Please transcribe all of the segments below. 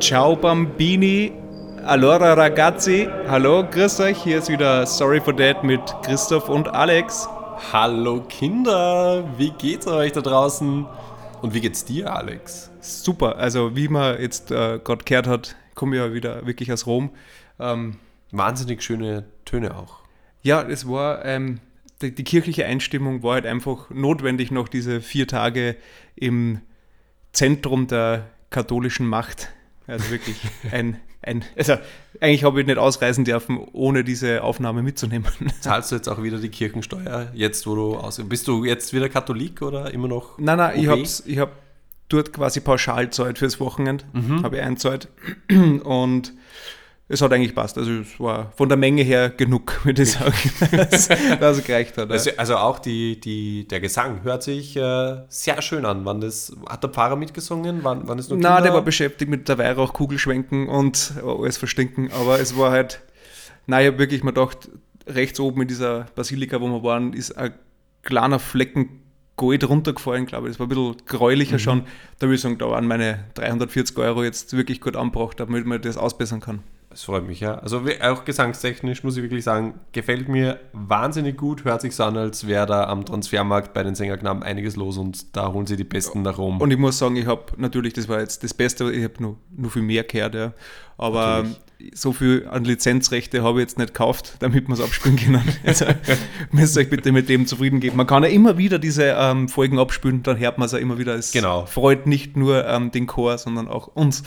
Ciao Bambini, allora ragazzi, hallo, grüß euch, hier ist wieder Sorry for That mit Christoph und Alex. Hallo Kinder, wie geht's euch da draußen? Und wie geht's dir, Alex? Super, also wie man jetzt äh, Gott gehört hat, komme ich ja wieder wirklich aus Rom. Ähm, Wahnsinnig schöne Töne auch. Ja, es war, ähm, die, die, kirchliche Einstimmung war halt einfach notwendig noch diese vier Tage im Zentrum der katholischen Macht also wirklich ein, ein also eigentlich habe ich nicht ausreisen dürfen, ohne diese Aufnahme mitzunehmen. Zahlst du jetzt auch wieder die Kirchensteuer, jetzt wo du aus Bist du jetzt wieder Katholik oder immer noch? Nein, nein, OB? ich habe ich hab dort quasi Pauschalzeit fürs Wochenende, mhm. habe ich einzahlt und es hat eigentlich passt. Also es war von der Menge her genug, würde ich sagen, dass, dass es gereicht hat. Also, also, auch die, die, der Gesang hört sich äh, sehr schön an. Wann das, hat der Pfarrer mitgesungen? Wann, wann ist nur Nein, der war beschäftigt mit der Weihrauch, Kugelschwenken und alles verstinken. Aber es war halt, habe wirklich mal gedacht, rechts oben in dieser Basilika, wo wir waren, ist ein kleiner Flecken Gold runtergefallen, glaube ich. Das war ein bisschen gräulicher mhm. schon. Da würde ich sagen, da waren meine 340 Euro jetzt wirklich gut angebracht, damit man das ausbessern kann. Das freut mich, ja. Also auch gesangstechnisch muss ich wirklich sagen, gefällt mir wahnsinnig gut. Hört sich so an, als wäre da am Transfermarkt bei den Sängerknaben einiges los und da holen sie die Besten nach Rom. Und ich muss sagen, ich habe natürlich, das war jetzt das Beste, ich habe nur, nur viel mehr gehört, ja. Aber natürlich. so viel an Lizenzrechte habe ich jetzt nicht gekauft, damit man es abspielen kann. Also müsst euch bitte mit dem zufrieden geben. Man kann ja immer wieder diese ähm, Folgen abspielen, dann hört man es ja immer wieder. Es genau. freut nicht nur ähm, den Chor, sondern auch uns.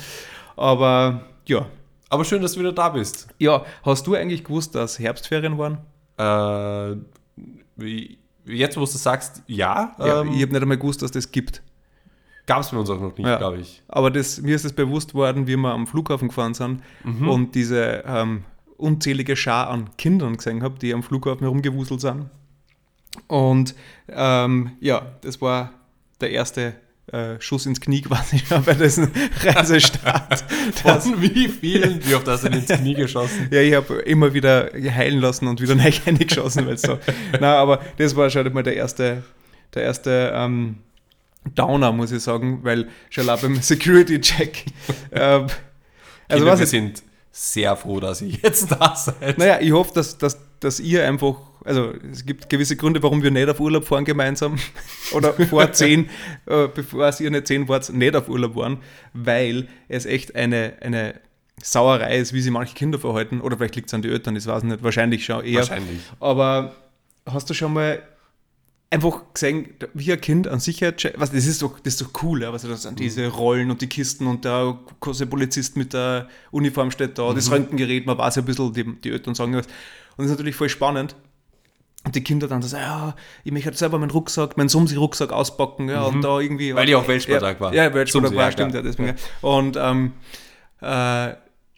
Aber ja, aber schön, dass du wieder da bist. Ja, hast du eigentlich gewusst, dass Herbstferien waren? Äh, jetzt, wo du sagst, ja. ja ähm, ich habe nicht einmal gewusst, dass das gibt. Gab es bei uns auch noch nicht, ja. glaube ich. Aber das, mir ist es bewusst worden, wie wir am Flughafen gefahren sind mhm. und diese ähm, unzählige Schar an Kindern gesehen habe, die am Flughafen herumgewuselt sind. Und ähm, ja, das war der erste äh, Schuss ins Knie quasi bei diesem Reisestart. Von wie vielen? Wie oft hast du ins Knie geschossen? ja, ich habe immer wieder heilen lassen und wieder neu geschossen, weil so. Na, aber das war schon mal der erste, der erste ähm, Downer, muss ich sagen, weil schon beim Security-Check. Äh, also Kinder, was wir sind sehr froh, dass ihr jetzt da seid. Naja, ich hoffe, dass, dass, dass ihr einfach also es gibt gewisse Gründe, warum wir nicht auf Urlaub fahren gemeinsam oder vor zehn, äh, bevor es ihr nicht zehn wart, nicht auf Urlaub waren, weil es echt eine, eine Sauerei ist, wie sie manche Kinder verhalten. Oder vielleicht liegt es an den Eltern, das weiß ich nicht, wahrscheinlich schon eher. Wahrscheinlich. Aber hast du schon mal einfach gesehen, wie ein Kind an Sicherheit, was das ist doch, das ist doch cool, ja, was das an diese mhm. Rollen und die Kisten und der große Polizist mit der Uniform steht da, mhm. das Röntgengerät, man weiß ja ein bisschen, die, die Eltern sagen was. Und das ist natürlich voll spannend, und die Kinder dann so, ja, ich möchte selber meinen Rucksack, meinen Sumsi-Rucksack auspacken, ja, mhm. und da irgendwie. Weil die auch Weltspartag ja, war. Ja, Weltspartag war, stimmt, ja, deswegen. Und, ähm, äh,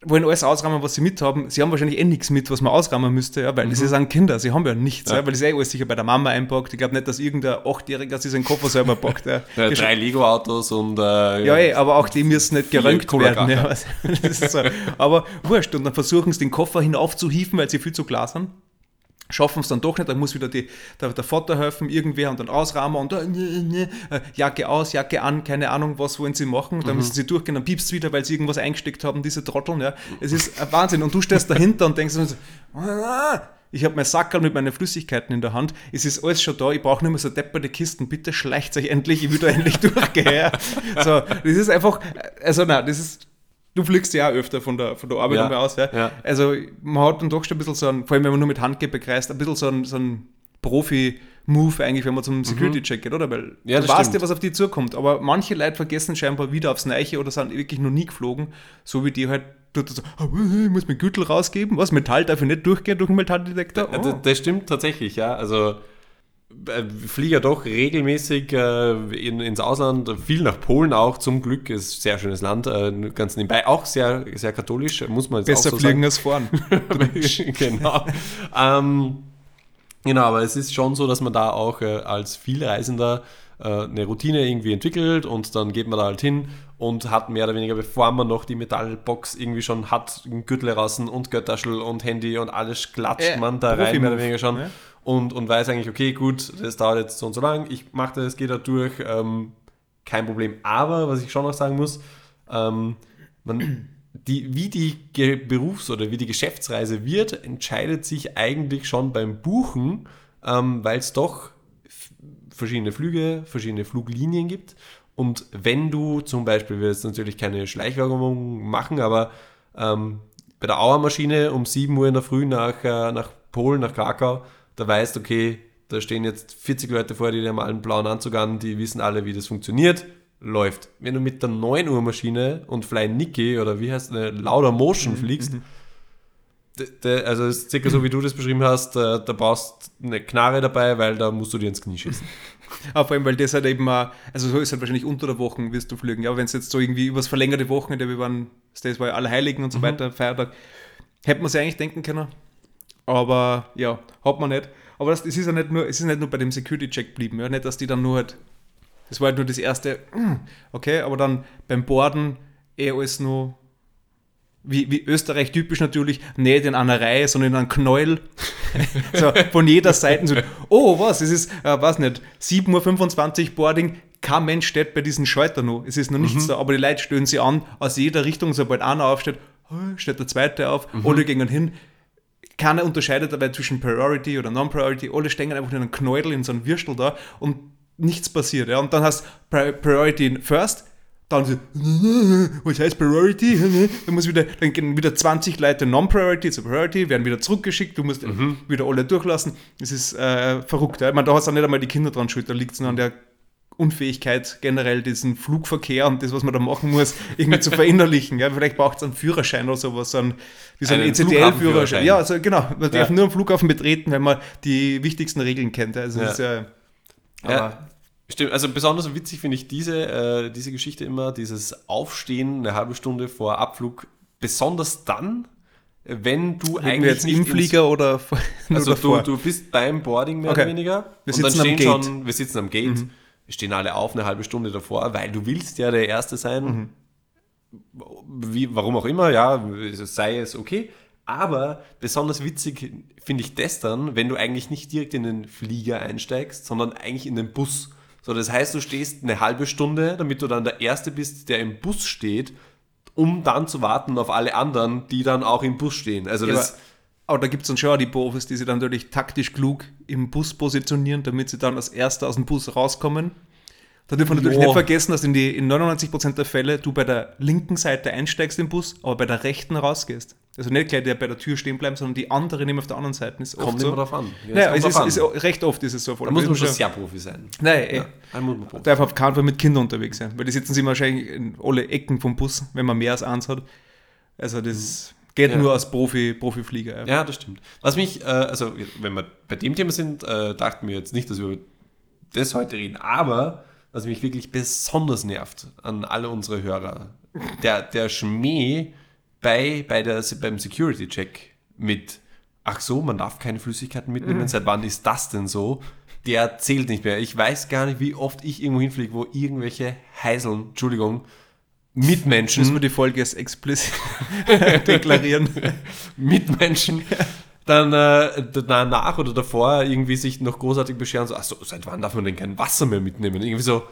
wollen alles ausrahmen, was sie mit haben. Sie haben wahrscheinlich eh nichts mit, was man ausrahmen müsste, ja, weil mhm. sie sind Kinder, sie haben ja nichts, ja. Ja, weil das eh alles sicher bei der Mama einpackt. Ich glaube nicht, dass irgendein Achtjähriger sich seinen Koffer selber packt. Ja. ja drei Lego-Autos und. Äh, ja, ey, aber auch die müssen nicht gerönt werden. Ja, so. Aber wurscht, und dann versuchen sie den Koffer hinaufzuhieven, weil sie viel zu klar sind schaffen es dann doch nicht, dann muss wieder die, der, der Vater helfen, irgendwer und dann ausrahmen und äh, äh, Jacke aus, Jacke an, keine Ahnung, was wollen sie machen, dann mhm. müssen sie durchgehen, dann piepst es wieder, weil sie irgendwas eingesteckt haben, diese Trotteln, ja. Es ist ein Wahnsinn und du stehst dahinter und denkst so, ah, ich habe mein Sackerl mit meinen Flüssigkeiten in der Hand, es ist alles schon da, ich brauche nicht mehr so depperte Kisten, bitte schleicht euch endlich, ich will da endlich durchgehen. So, das ist einfach, also nein, das ist Du fliegst ja auch öfter von der, von der Arbeit ja, aus. Ja. ja. Also man hat dann doch schon ein bisschen so ein, vor allem wenn man nur mit Handgepäck kreist, ein bisschen so ein, so ein Profi-Move eigentlich, wenn man zum mhm. Security-Check geht, oder? Weil ja, du weißt ja, was auf die zukommt. Aber manche Leute vergessen scheinbar wieder aufs Neiche oder sind wirklich noch nie geflogen, so wie die halt dort so, oh, ich muss meinen Gürtel rausgeben. Was? Metall darf ich nicht durchgehen durch den Metalldetektor? Oh. Das, das stimmt tatsächlich, ja. Also fliege ja doch regelmäßig äh, in, ins Ausland, viel nach Polen auch, zum Glück, ist ein sehr schönes Land, äh, ganz nebenbei, auch sehr, sehr katholisch, muss man jetzt Besser auch so fliegen als fahren. genau. ähm, genau, aber es ist schon so, dass man da auch äh, als Vielreisender äh, eine Routine irgendwie entwickelt und dann geht man da halt hin und hat mehr oder weniger, bevor man noch die Metallbox irgendwie schon hat, Gürtel raus und Göttaschel und Handy und alles klatscht Äh, man da rein, mehr oder weniger schon. Ja. Und, und weiß eigentlich, okay, gut, das dauert jetzt so und so lang, ich mache das, gehe da durch, ähm, kein Problem. Aber, was ich schon noch sagen muss, ähm, man, die, wie die Ge Berufs- oder wie die Geschäftsreise wird, entscheidet sich eigentlich schon beim Buchen, ähm, weil es doch verschiedene Flüge, verschiedene Fluglinien gibt. Und wenn du zum Beispiel, wir jetzt natürlich keine Schleichwerbung machen, aber ähm, bei der Auermaschine um 7 Uhr in der Früh nach, äh, nach Polen, nach Krakau, da weißt, okay, da stehen jetzt 40 Leute vor, die haben alle einen blauen Anzug an, die wissen alle, wie das funktioniert, läuft. Wenn du mit der 9 Uhr Maschine und Fly Nicky oder wie heißt eine Lauder Motion fliegst, d- d- also es ist circa so, wie du das beschrieben hast, äh, da brauchst du eine Knarre dabei, weil da musst du dir ins Knie schießen. Aber vor allem, weil das halt eben auch, also so ist halt wahrscheinlich unter der Woche wirst du fliegen. Ja, aber wenn es jetzt so irgendwie übers verlängerte Wochenende, wir waren, das war ja Allerheiligen und so weiter, Feiertag, hätte man sich eigentlich denken können. Aber ja, hat man nicht. Aber das, das ist ja nicht nur, es ist nicht nur bei dem Security-Check geblieben, ja, nicht, dass die dann nur halt, das war halt nur das erste, mm, okay, aber dann beim Borden eh alles nur, wie, wie Österreich typisch natürlich, nicht in einer Reihe, sondern in einem Knäuel. so, von jeder Seite so, oh, was, es ist, äh, weiß nicht, 7.25 Uhr Boarding, kein Mensch steht bei diesen Schalter noch. Es ist noch nichts da, aber die Leute stören sie an, aus jeder Richtung, sobald einer aufsteht, steht der zweite auf, oder gehen hin. Keiner unterscheidet dabei zwischen Priority oder Non-Priority, alle stehen einfach in einem Knäudel, in so einem Würstel da und nichts passiert. Ja? Und dann hast Pri Priority first, dann so, was heißt Priority? Dann, muss wieder, dann gehen wieder 20 Leute Non-Priority zu Priority, werden wieder zurückgeschickt, du musst wieder alle durchlassen. Das ist äh, verrückt. Ja? Ich meine, da hast du auch nicht einmal die Kinder dran schuld, da liegt es nur an der Unfähigkeit, generell diesen Flugverkehr und das, was man da machen muss, irgendwie zu verinnerlichen. Ja? Vielleicht braucht es einen Führerschein oder sowas, so einen, wie so einen Einen ECTL-Führerschein. Flughafenführerschein. Ja, also genau, man darf Ja. nur am Flughafen betreten, wenn man die wichtigsten Regeln kennt. Also Ja. das ist ja, Ja, stimmt. Also besonders witzig finde ich diese, äh, diese Geschichte immer, dieses Aufstehen eine halbe Stunde vor Abflug, besonders dann, wenn du Reden eigentlich jetzt nicht im Flieger oder Also du, davor? du bist beim Boarding mehr Okay. oder weniger. Wir und dann sitzen am stehen Gate. Mhm. schon, wir sitzen am Gate, wir stehen alle auf eine halbe Stunde davor, weil du willst ja der Erste sein. Mhm. Wie, warum auch immer, ja, sei es okay. Aber besonders witzig finde ich das dann, wenn du eigentlich nicht direkt in den Flieger einsteigst, sondern eigentlich in den Bus. So, das heißt, du stehst eine halbe Stunde, damit du dann der Erste bist, der im Bus steht, um dann zu warten auf alle anderen, die dann auch im Bus stehen. Also Ja, das, aber, da gibt es dann schon auch die Profis, die sich dann natürlich taktisch klug im Bus positionieren, damit sie dann als Erster aus dem Bus rauskommen. Da dürfen wir natürlich Ja. nicht vergessen, dass in, die, in 99% der Fälle du bei der linken Seite einsteigst im Bus, aber bei der rechten rausgehst. Also nicht gleich der bei der Tür stehen bleiben, sondern die andere nehmen auf der anderen Seite. Ist Kommt so. immer drauf an. Ja, Naja, es ist, drauf ist, recht oft ist es so. Da muss man schon sehr Profi sein. Nein, eh. Ja, da darf auf keinen Fall mit Kindern unterwegs sein, weil die sitzen sie wahrscheinlich in alle Ecken vom Bus, wenn man mehr als eins hat. Also das geht Ja. nur als Profi, Profiflieger. Ja. Ja, das stimmt. Was mich, äh, also wenn wir bei dem Thema sind, äh, dachten wir jetzt nicht, dass wir über das heute reden, aber was mich wirklich besonders nervt an alle unsere Hörer, der, der Schmäh bei, bei der, beim Security-Check mit, ach so, man darf keine Flüssigkeiten mitnehmen, seit wann ist das denn so? Der zählt nicht mehr. Ich weiß gar nicht, wie oft ich irgendwo hinfliege, wo irgendwelche Heiseln, Entschuldigung, Mitmenschen Müssen wir die Folge als explicit deklarieren. Mitmenschen dann äh, danach oder davor irgendwie sich noch großartig beschweren, so, ach so, seit wann darf man denn kein Wasser mehr mitnehmen? Irgendwie so,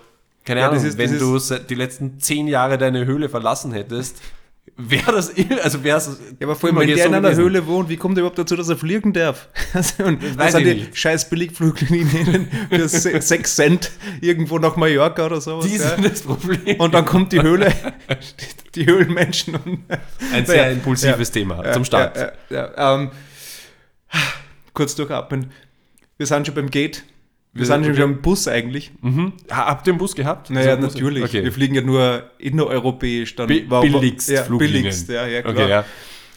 keine Ja, Ahnung, ist- wenn du die letzten zehn Jahre deine Höhle verlassen hättest, wäre das, also wäre es. Ja, aber vor allem, wenn der in einer Höhle wohnt, wie kommt er überhaupt dazu, dass er fliegen darf? Also, und weiß was sind ich die nicht. scheiß Billigfluglinien für 6 Cent irgendwo nach Mallorca oder sowas? Die ja? sind das Problem. Und dann kommt die Höhle, die Höhlenmenschen und Ein sehr impulsives Thema Ja, zum Start. Ja, ja, ja. Ähm, kurz durchatmen. Wir sind schon beim Gate. Wir, Wir- sind schon okay. im Bus eigentlich. Mhm. Ha- Habt ihr einen Bus gehabt? Naja, Bus- natürlich. Okay. Wir fliegen ja nur innereuropäisch. Dann Bi- war- billigst ja, Fluglinien. billigst, ja, ja, klar. Okay, ja.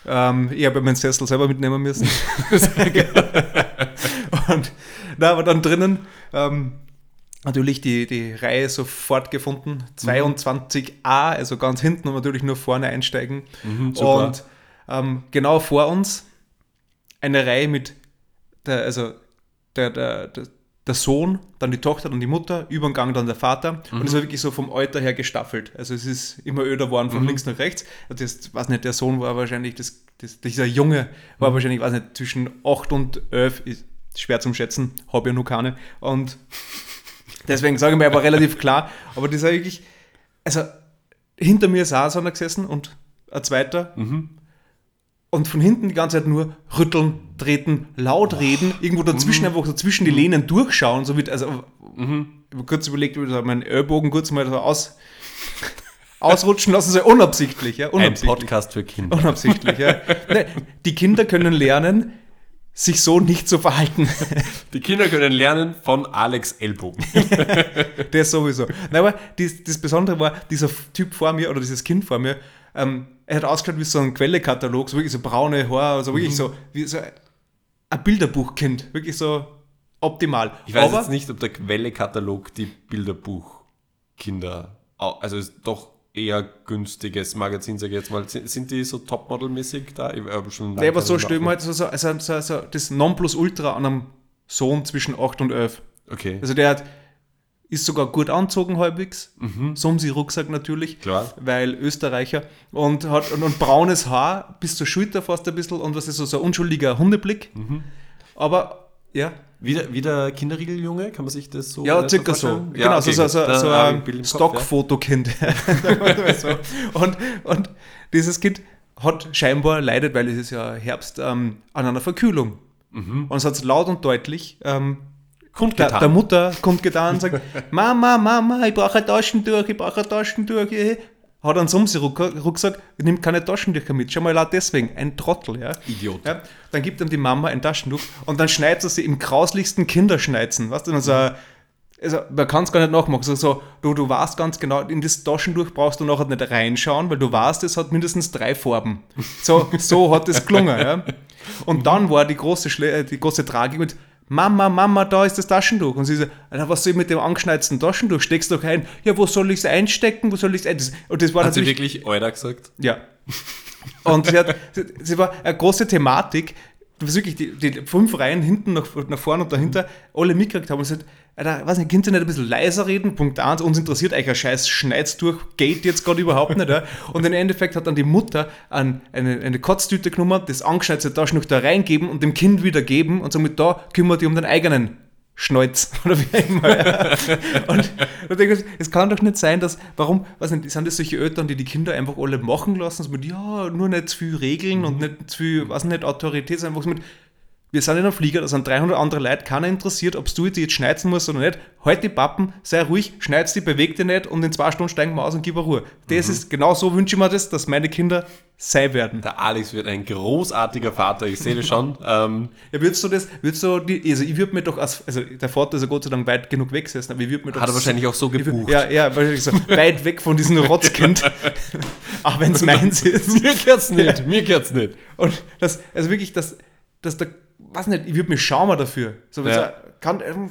Ähm, ich habe meinen Sessel selber mitnehmen müssen. und na, aber dann drinnen ähm, natürlich die, die Reihe sofort gefunden. 22a, also ganz hinten und natürlich nur vorne einsteigen. Mhm, super. und ähm, genau vor uns eine Reihe mit der, also der, der, der, der Sohn, dann die Tochter, dann die Mutter, über den Gang dann der Vater. Mhm. Und es war wirklich so vom Alter her gestaffelt. Also es ist immer öder geworden von mhm. links nach rechts. Das, weiß nicht, der Sohn war wahrscheinlich, das, das dieser Junge war mhm. wahrscheinlich, weiß nicht, zwischen 8 und 11, ist schwer zum Schätzen, habe ja nur keine. Und deswegen sage ich mir aber relativ klar, aber das war wirklich, also hinter mir so einer gesessen und ein zweiter. Mhm und von hinten die ganze Zeit nur rütteln, treten, laut reden, irgendwo dazwischen mhm. einfach so zwischen die Lehnen durchschauen, so wie, also, mhm. ich habe kurz überlegt, wie meinen Ellbogen kurz mal so aus, ausrutschen lassen, so unabsichtlich, ja, unabsichtlich. Ein Podcast für Kinder. Unabsichtlich, ja. Die Kinder können lernen, sich so nicht zu verhalten. Die Kinder können lernen von Alex Ellbogen. Der sowieso. Nein, aber das, das Besondere war, dieser Typ vor mir oder dieses Kind vor mir, ähm, er hat ausgeschaut wie so ein Quellekatalog, so wirklich so braune Haare, also wirklich mhm. so wie so ein Bilderbuchkind, wirklich so optimal. Ich weiß Aber, jetzt nicht, ob der Quellekatalog die Bilderbuchkinder, also ist doch eher günstiges Magazin, sage ich jetzt mal. Sind die so Topmodel-mäßig da? Ich habe schon nee, aber so stellen wir halt so, so, also, so, so das Nonplusultra an einem Sohn zwischen 8 und 11. Okay. Also der hat ist sogar gut anzogen halbwegs. Mhm. Sumsi-Rucksack natürlich, Klar. weil Österreicher. Und hat und, und, braunes Haar bis zur Schulter fast ein bisschen und was ist so, so ein unschuldiger Hundeblick. Mhm. Aber ja. Wieder, wieder Kinderriegeljunge, kann man sich das so Ja, circa so. Ja, genau, okay, so, so, so ein Stockfotokind. Ja. und, und dieses Kind hat scheinbar leidet, weil es ist ja Herbst, ähm, an einer Verkühlung. Mhm. Und es hat laut und deutlich ähm, kundgetan. Der, der Mutter kundgetan und sagt, Mama, Mama, ich brauche ein Taschentuch, ich brauche ein Taschentuch. Hat einen Sumsi-Rucksack, nimmt keine Taschentücher mit. Schau mal, deswegen, ein Trottel. Ja. Idiot. Ja, dann gibt ihm die Mama ein Taschentuch und dann schneidet er sie im grauslichsten Kinderschneizen. Weißt du, also, also man kann es gar nicht nachmachen. Also so, du, du weißt ganz genau, in das Taschentuch brauchst du nachher nicht reinschauen, weil du weißt, es hat mindestens drei Farben. So, so hat es gelungen. Ja. Und dann war die große, Schle die große Tragik mit, Mama, Mama, da ist das Taschentuch. Und sie so, was soll ich mit dem angeschneizten Taschentuch? Steckst du ein. Ja, wo soll ich es einstecken? Wo soll ich es Und das war hat sie wirklich Euler gesagt? Ja. Und sie, hat, sie war eine große Thematik, wirklich die, die fünf Reihen hinten nach, nach vorne und dahinter alle mitgekriegt haben und gesagt, Alter, weiß nicht, könnt ihr nicht ein bisschen leiser reden? Punkt 1, uns interessiert euch ein scheiß Schneidstuch, geht jetzt gerade überhaupt nicht. Ja? Und im Endeffekt hat dann die Mutter an eine, eine Kotztüte genommen, das angeschneidete Taschentuch da reingeben und dem Kind wieder geben und somit da kümmert die um den eigenen Schnäuz oder wie immer. Ja. und, und ich, es kann doch nicht sein, dass, warum, was nicht, sind das solche Eltern, die die Kinder einfach alle machen lassen, so mit, ja, nur nicht zu viel Regeln mhm. und nicht zu viel, was nicht, Autorität, sondern einfach so mit, wir sind in einem Flieger, da sind 300 andere Leute, keiner interessiert, ob du die jetzt schneiden musst oder nicht. Halt die Pappen, sei ruhig, schneid die, beweg dich nicht und in zwei Stunden steigen wir aus und gib Ruhe. Das mhm. ist, genau so wünsche ich mir das, dass meine Kinder sei werden. Der Alex wird ein großartiger Vater, ich sehe das schon. ähm. Ja, würdest du das, würdest du die, also ich würde mir doch, als, also der Vater ist ja Gott sei Dank weit genug weg gesessen, aber ich würde mir doch. Hat er wahrscheinlich auch so gebucht. Würd, ja, ja, wahrscheinlich so weit weg von diesem Rotzkind. auch wenn es meins ist. Mir geht's nicht, mir geht's nicht. Und das, also wirklich, dass, dass der weiß nicht, ich würde mir schauen dafür. So, ja. kann, ähm,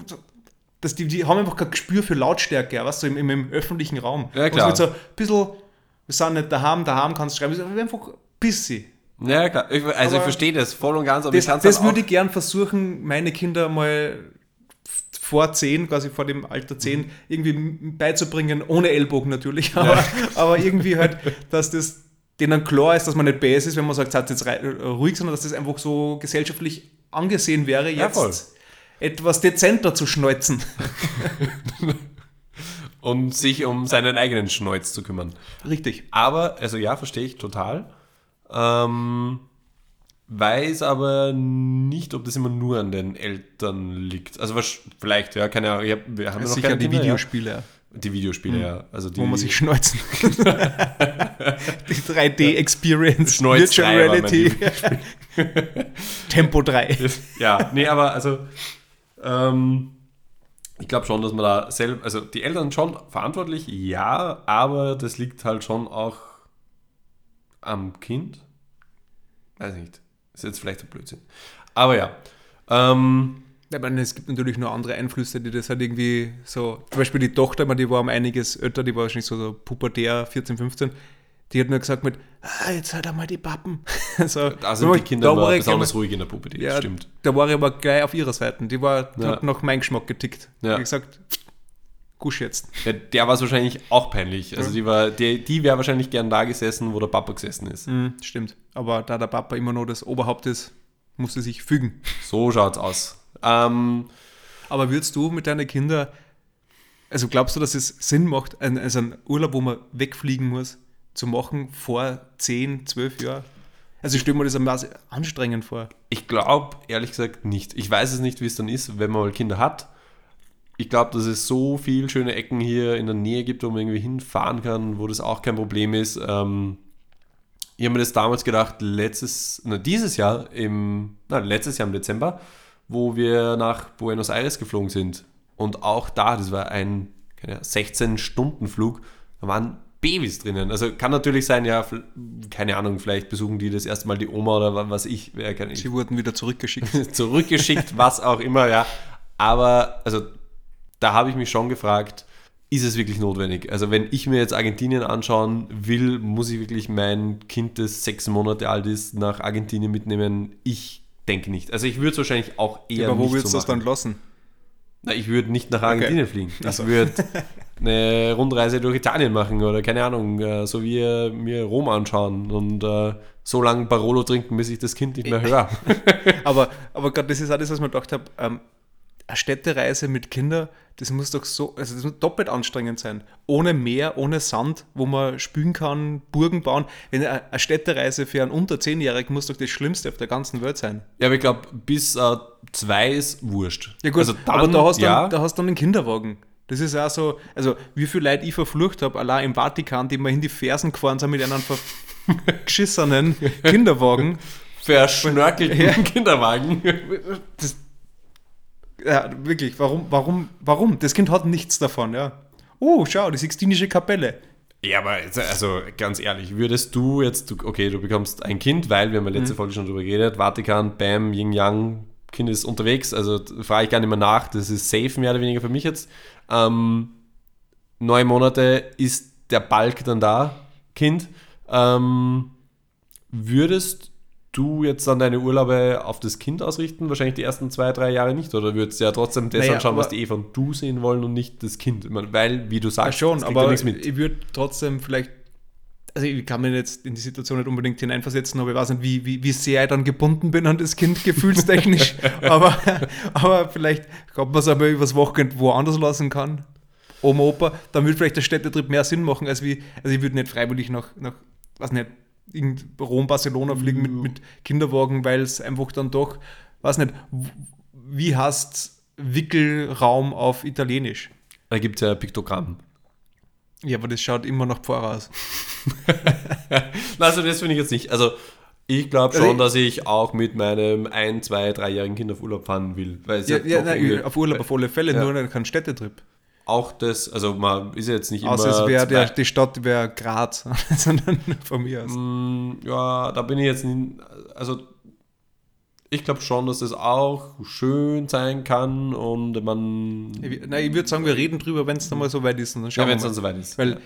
dass die, die haben einfach kein Gespür für Lautstärke, was so im, im, im, öffentlichen Raum. Ja, klar. Und so ein bisschen, wir sind nicht daheim, daheim kannst du schreiben, wir einfach ein bisschen. Ja, klar. Ich, also aber ich verstehe das voll und ganz. Aber das, das würde ich gern versuchen, meine Kinder mal vor 10, quasi vor dem Alter 10, mhm. irgendwie beizubringen, ohne Ellbogen natürlich, aber, ja. aber irgendwie halt, dass das denen klar ist, dass man nicht bäs ist, wenn man sagt, seid jetzt ruhig, sondern dass das einfach so gesellschaftlich angesehen wäre, jetzt ja, etwas dezenter zu schneuzen. Und sich um seinen eigenen Schnäuz zu kümmern. Richtig. Aber, also ja, verstehe ich total. Ähm, weiß aber nicht, ob das immer nur an den Eltern liegt. Also was, vielleicht, ja, keine Ahnung. Wir haben ja, noch sicher die Kinder, Videospiele. Ja. Die Videospiele, mhm. ja. Also die, Wo man sich schneuzen Die 3D-Experience, Virtual Reality. Tempo 3. ja, nee, aber also ähm, ich glaube schon, dass man da selbst, also die Eltern schon verantwortlich, ja, aber das liegt halt schon auch am Kind. Weiß nicht. Ist jetzt vielleicht ein Blödsinn. Aber ja. Ähm, ich meine, es gibt natürlich noch andere Einflüsse, die das halt irgendwie so, zum Beispiel die Tochter, die war um einiges älter, die war wahrscheinlich so, so pubertär, 14, 15, die hat nur gesagt mit, ah, jetzt halt einmal die Pappen. so, da sind die Kinder immer besonders ruhig in der Pubertät, ja, stimmt. Da war ich aber gleich auf ihrer Seite. Die war, ja. hat nach meinem Geschmack getickt. Ja. Ich gesagt, gusch jetzt. Ja, der war es wahrscheinlich auch peinlich. Also die, war, die, die wäre wahrscheinlich gern da gesessen, wo der Papa gesessen ist. Mhm, stimmt. Aber da der Papa immer noch das Oberhaupt ist, musste sich fügen. So schaut's aus. Ähm, aber würdest du mit deinen Kindern, also glaubst du, dass es Sinn macht, also einen Urlaub, wo man wegfliegen muss, zu machen vor 10, 12 Jahren? Also ich stelle mir das ein anstrengend vor. Ich glaube, ehrlich gesagt, nicht. Ich weiß es nicht, wie es dann ist, wenn man mal Kinder hat. Ich glaube, dass es so viele schöne Ecken hier in der Nähe gibt, wo man irgendwie hinfahren kann, wo das auch kein Problem ist. Ähm, ich habe mir das damals gedacht, letztes, na, dieses Jahr, im, na, letztes Jahr im Dezember, wo wir nach Buenos Aires geflogen sind. Und auch da, das war ein 16-Stunden-Flug, da waren Babys drinnen. Also kann natürlich sein, ja, keine Ahnung, vielleicht besuchen die das erste Mal die Oma oder was ich. Sie wurden wieder zurückgeschickt. zurückgeschickt, was auch immer, ja. Aber, also, da habe ich mich schon gefragt, ist es wirklich notwendig? Also, wenn ich mir jetzt Argentinien anschauen will, muss ich wirklich mein Kind, das sechs Monate alt ist, nach Argentinien mitnehmen? Ich denke nicht. Also, ich würde es wahrscheinlich auch eher. Ja, aber wo würdest du das dann lassen? Na, ich würde nicht nach Argentinien okay. fliegen. Ich also. würde eine Rundreise durch Italien machen oder keine Ahnung, äh, so wie mir Rom anschauen und äh, so lange Barolo trinken, bis ich das Kind nicht mehr höre. aber aber gerade das ist alles, was man gedacht habe, ähm, eine Städtereise mit Kindern, das muss doch so, also das muss doppelt anstrengend sein. Ohne Meer, ohne Sand, wo man spülen kann, Burgen bauen. Wenn eine Städtereise für einen unter 10-Jährigen muss doch das Schlimmste auf der ganzen Welt sein. Ja, aber ich glaube, bis äh, zwei ist wurscht. Ja gut, also dann, aber da hast, du ja. dann, da hast du dann einen Kinderwagen. Das ist auch so, also wie viele Leute ich verflucht habe, allein im Vatikan, die mir in die Fersen gefahren sind mit einem geschissenen Kinderwagen. Verschnörkelten ja. Kinderwagen. Das, ja, wirklich, warum, warum, warum? Das Kind hat nichts davon, ja. Oh, schau, die Sixtinische Kapelle. Ja, aber also ganz ehrlich, würdest du jetzt, okay, du bekommst ein Kind, weil wir haben ja letzte mhm. Folge schon drüber geredet, Vatikan, Bam, Yin Yang, Kind ist unterwegs, also frage ich gar nicht mehr nach, das ist safe mehr oder weniger für mich jetzt. Ähm, neun Monate ist der Balk dann da, Kind. Ähm, würdest du jetzt dann deine Urlaube auf das Kind ausrichten? Wahrscheinlich die ersten zwei, drei Jahre nicht. Oder würdest du ja trotzdem das naja, anschauen, was die Eva und du sehen wollen und nicht das Kind? Weil, wie du sagst, ja schon, aber ich würde trotzdem vielleicht also ich kann mir jetzt in die Situation nicht unbedingt hineinversetzen, aber ich weiß nicht, wie, wie, wie sehr ich dann gebunden bin an das Kind, gefühlstechnisch. aber, aber vielleicht kann man es aber übers Wochenende woanders lassen kann. Oma, Opa, dann würde vielleicht der Städtetrip mehr Sinn machen, als wie, also ich würde nicht freiwillig nach, nach was nicht, Rom, Barcelona fliegen mit, mit Kinderwagen, weil es einfach dann doch, weiß nicht, wie heißt Wickelraum auf Italienisch? Da gibt es ja Piktogramm. Ja, aber das schaut immer noch Pfarrer aus. also das finde ich jetzt nicht. Also ich glaube schon, also dass ich auch mit meinem ein, zwei, dreijährigen Kind auf Urlaub fahren will. Weil ja, ja, nein, auf Urlaub auf alle Fälle, ja. nur kein Städtetrip auch das, also man ist jetzt nicht Außer immer. Außer wär die Stadt wäre Graz, sondern von mir aus. Mm, ja, da bin ich jetzt nicht, also ich glaube schon, dass das auch schön sein kann und man. Nein, ich würde sagen, wir reden drüber, wenn es dann mal so weit ist. dann ja, wenn es dann so weit ist. Weil ja.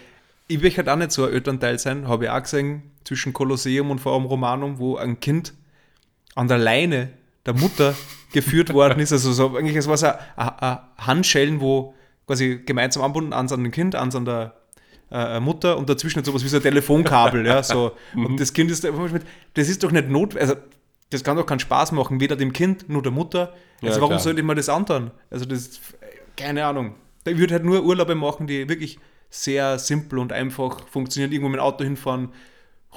ich will halt auch nicht so ein Elternteil sein, habe ich auch gesehen, zwischen Kolosseum und vor allem Romanum, wo ein Kind an der Leine der Mutter geführt worden ist. Also so, eigentlich, es war so ein, ein Handschellen, wo quasi gemeinsam anbunden, an seinem Kind, an seiner äh, Mutter und dazwischen sowas wie so ein Telefonkabel, ja, so. Und mhm. das Kind ist einfach mit, das ist doch nicht notwendig, also das kann doch keinen Spaß machen, weder dem Kind noch der Mutter. Also ja, warum klar. sollte ich mir das antun? Also das, keine Ahnung. Ich würde halt nur Urlaube machen, die wirklich sehr simpel und einfach funktionieren. Irgendwo mit dem Auto hinfahren,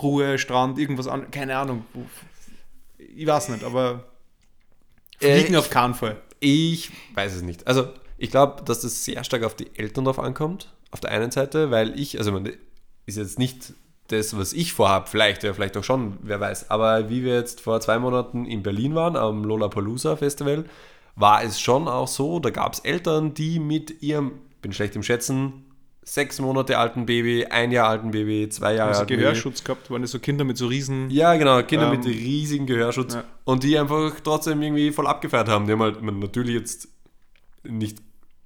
Ruhe, Strand, irgendwas an, keine Ahnung. Ich weiß nicht, aber fliegen äh, auf keinen Fall. Ich weiß es nicht. Also ich glaube, dass das sehr stark auf die Eltern drauf ankommt, auf der einen Seite, weil ich, also man ist jetzt nicht das, was ich vorhabe, vielleicht, ja, vielleicht auch schon, wer weiß. Aber wie wir jetzt vor zwei Monaten in Berlin waren, am Lollapalooza Festival, war es schon auch so, da gab es Eltern, die mit ihrem, bin schlecht im Schätzen, sechs Monate alten Baby, ein Jahr alten Baby, zwei Jahre also alten Gehörschutz Baby. gehabt, waren das so Kinder mit so riesen... Ja, genau, Kinder ähm, mit riesigen Gehörschutz ja. und die einfach trotzdem irgendwie voll abgefeiert haben. Die haben halt natürlich jetzt nicht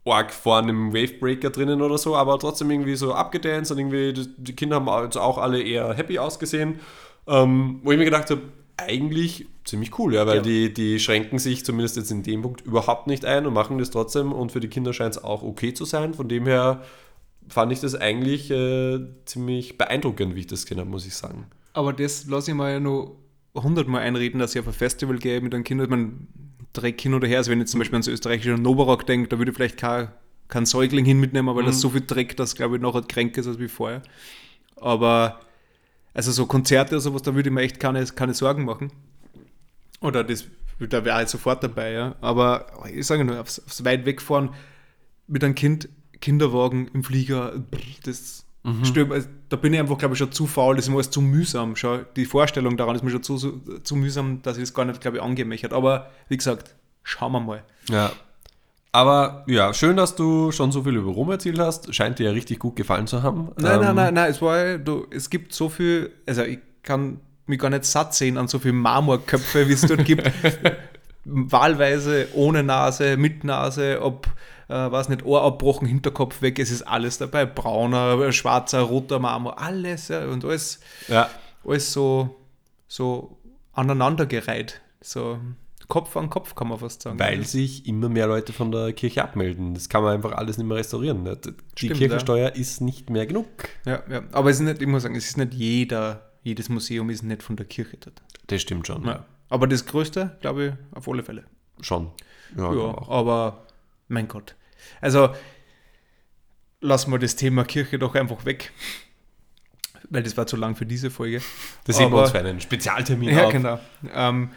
arg vorne im Wavebreaker drinnen oder so, aber trotzdem irgendwie so abgedanced und irgendwie die, Kinder haben also auch alle eher happy ausgesehen. Ähm, wo ich mir gedacht habe, eigentlich ziemlich cool, ja, weil ja. Die, die schränken sich zumindest jetzt in dem Punkt überhaupt nicht ein und machen das trotzdem und für die Kinder scheint es auch okay zu sein. Von dem her fand ich das eigentlich äh, ziemlich beeindruckend, wie ich das gesehen habe, muss ich sagen. Aber das lasse ich mir ja nur hundertmal einreden, dass ich auf ein Festival gehe mit einem Kind, ich meine, Dreck hin oder her. Also wenn ich zum Beispiel ans österreichische Novarock denke, da würde ich vielleicht kein, kein Säugling hin mitnehmen, weil mhm. das so viel Dreck, dass glaube ich noch kränker ist als wie vorher. Aber also so Konzerte oder sowas, da würde ich mir echt keine, keine Sorgen machen. Oder das, da wäre ich sofort dabei, ja. Aber ich sage nur, aufs, aufs weit wegfahren mit einem Kind, Kinderwagen im Flieger, das mhm. also, da bin ich einfach, glaube ich, schon zu faul, das ist mir alles zu mühsam. Schon, die Vorstellung daran ist mir schon zu, zu mühsam, dass ich das gar nicht, glaube ich, angemächert. Aber wie gesagt, schauen wir mal. Ja, aber ja, schön, dass du schon so viel über Rom erzählt hast. Scheint dir ja richtig gut gefallen zu haben. Nein, ähm, nein, nein, nein, es war, du, es gibt so viel, also ich kann mich gar nicht satt sehen an so viele Marmorköpfe, wie es dort gibt. Wahlweise ohne Nase, mit Nase, ob, äh, weiß nicht, Ohr abbrochen, Hinterkopf weg, es ist alles dabei. Brauner, schwarzer, roter Marmor, alles, ja, und alles, ja. alles so, so aneinandergereiht. So, Kopf an Kopf, kann man fast sagen. Weil sich immer mehr Leute von der Kirche abmelden. Das kann man einfach alles nicht mehr restaurieren. Ne? Die Stimmt, Kirchensteuer ja. ist nicht mehr genug. Ja, ja. Aber es ist nicht, ich muss sagen, es ist nicht jeder, jedes Museum ist nicht von der Kirche dort. Das stimmt schon. Ja. Aber das Größte, glaube ich, auf alle Fälle. Schon. Ja, ja aber mein Gott. Also lassen wir das Thema Kirche doch einfach weg. Weil das war zu lang für diese Folge. Das sehen wir uns für einen Spezialtermin Ja, auf. genau. Ähm,